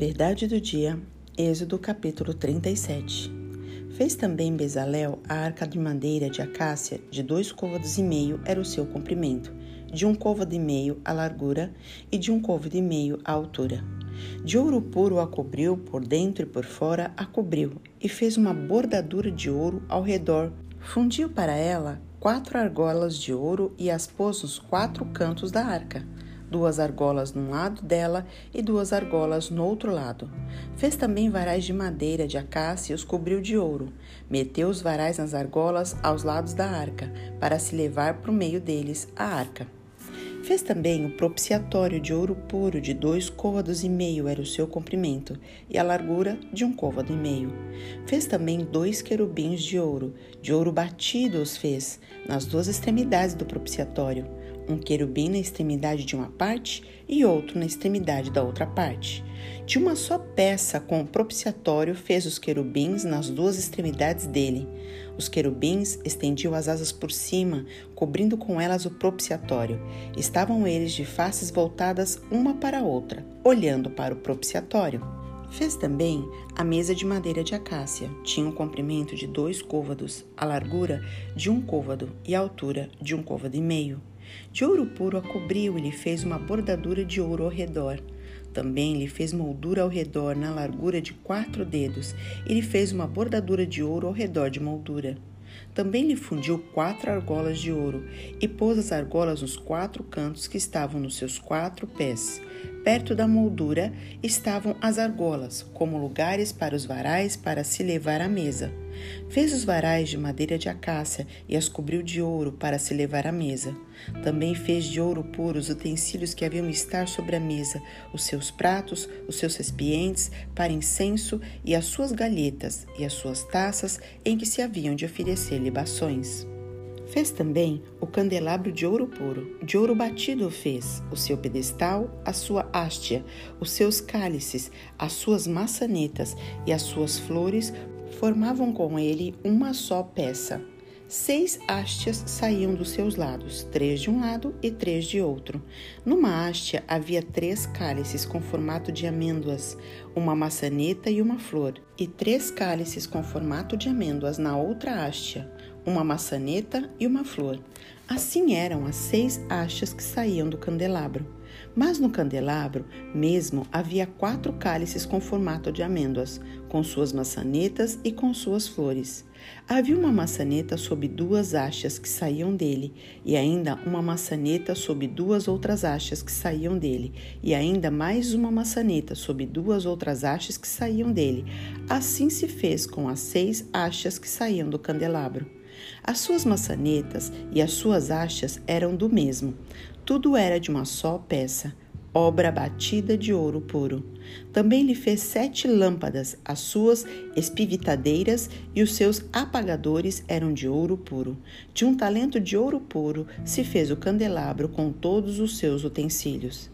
Verdade do dia, Êxodo capítulo 37. Fez também Bezalel a arca de madeira de acácia, de dois côvados e meio era o seu comprimento, de um côvado e meio a largura e de um côvado e meio a altura. De ouro puro a cobriu, por dentro e por fora a cobriu, e fez uma bordadura de ouro ao redor. Fundiu para ela quatro argolas de ouro e as pôs nos quatro cantos da arca duas argolas num lado dela e duas argolas no outro lado. Fez também varais de madeira de acácia e os cobriu de ouro. Meteu os varais nas argolas aos lados da arca, para se levar por meio deles a arca. Fez também o propiciatório de ouro puro de dois côvados e meio era o seu comprimento, e a largura de um côvado e meio. Fez também dois querubins de ouro, de ouro batido os fez, nas duas extremidades do propiciatório um querubim na extremidade de uma parte e outro na extremidade da outra parte. De uma só peça com o propiciatório fez os querubins nas duas extremidades dele. Os querubins estendiam as asas por cima, cobrindo com elas o propiciatório. Estavam eles de faces voltadas uma para a outra, olhando para o propiciatório. Fez também a mesa de madeira de acácia. Tinha um comprimento de dois côvados, a largura de um côvado e a altura de um côvado e meio. De ouro puro a cobriu e lhe fez uma bordadura de ouro ao redor. Também lhe fez moldura ao redor na largura de quatro dedos e lhe fez uma bordadura de ouro ao redor de moldura. Também lhe fundiu quatro argolas de ouro e pôs as argolas nos quatro cantos que estavam nos seus quatro pés. Perto da moldura estavam as argolas, como lugares para os varais para se levar à mesa. Fez os varais de madeira de acácia e as cobriu de ouro para se levar à mesa. Também fez de ouro puro os utensílios que haviam de estar sobre a mesa, os seus pratos, os seus recipientes para incenso e as suas galhetas e as suas taças em que se haviam de oferecer libações. Fez também o candelabro de ouro puro, de ouro batido fez, o seu pedestal, a sua hastia, os seus cálices, as suas maçanetas e as suas flores formavam com ele uma só peça. Seis hastes saíam dos seus lados, três de um lado e três de outro. Numa hastia havia três cálices com formato de amêndoas, uma maçaneta e uma flor, e três cálices com formato de amêndoas na outra hastia, uma maçaneta e uma flor. Assim eram as seis hastes que saíam do candelabro. Mas no candelabro mesmo havia quatro cálices com formato de amêndoas, com suas maçanetas e com suas flores. Havia uma maçaneta sob duas hastes que saíam dele, e ainda uma maçaneta sob duas outras hastes que saíam dele, e ainda mais uma maçaneta sob duas outras hastes que saíam dele. Assim se fez com as seis hastes que saíam do candelabro. As suas maçanetas e as suas hastes eram do mesmo. Tudo era de uma só peça, obra batida de ouro puro. Também lhe fez sete lâmpadas, as suas espivitadeiras e os seus apagadores eram de ouro puro. De um talento de ouro puro se fez o candelabro com todos os seus utensílios.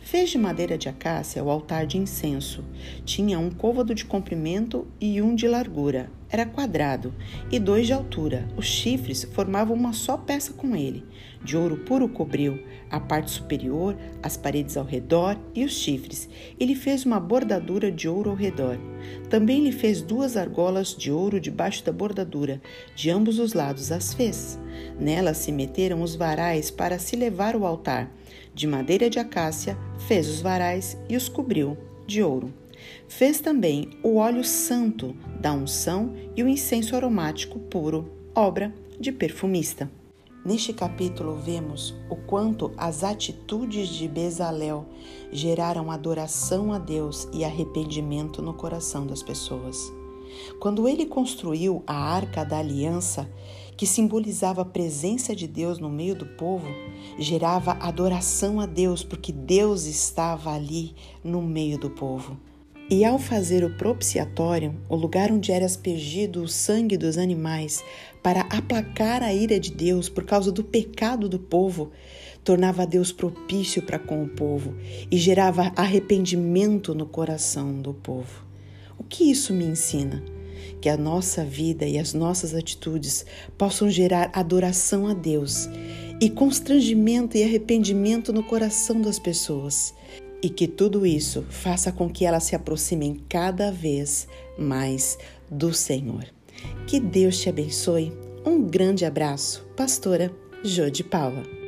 Fez de madeira de acácia o altar de incenso. Tinha um côvado de comprimento e um de largura. Era quadrado e dois de altura. Os chifres formavam uma só peça com ele. De ouro puro cobriu a parte superior, as paredes ao redor e os chifres. Ele fez uma bordadura de ouro ao redor. Também lhe fez duas argolas de ouro debaixo da bordadura. De ambos os lados as fez. Nelas se meteram os varais para se levar ao altar. De madeira de acácia fez os varais e os cobriu de ouro. Fez também o óleo santo da unção e o incenso aromático puro, obra de perfumista. Neste capítulo vemos o quanto as atitudes de Bezalel geraram adoração a Deus e arrependimento no coração das pessoas. Quando ele construiu a Arca da Aliança, que simbolizava a presença de Deus no meio do povo, gerava adoração a Deus, porque Deus estava ali no meio do povo. E ao fazer o propiciatório, o lugar onde era aspergido o sangue dos animais, para aplacar a ira de Deus por causa do pecado do povo, tornava Deus propício para com o povo e gerava arrependimento no coração do povo. O que isso me ensina? Que a nossa vida e as nossas atitudes possam gerar adoração a Deus e constrangimento e arrependimento no coração das pessoas e que tudo isso faça com que elas se aproximem cada vez mais do Senhor. Que Deus te abençoe. Um grande abraço, pastora Jô de Paula.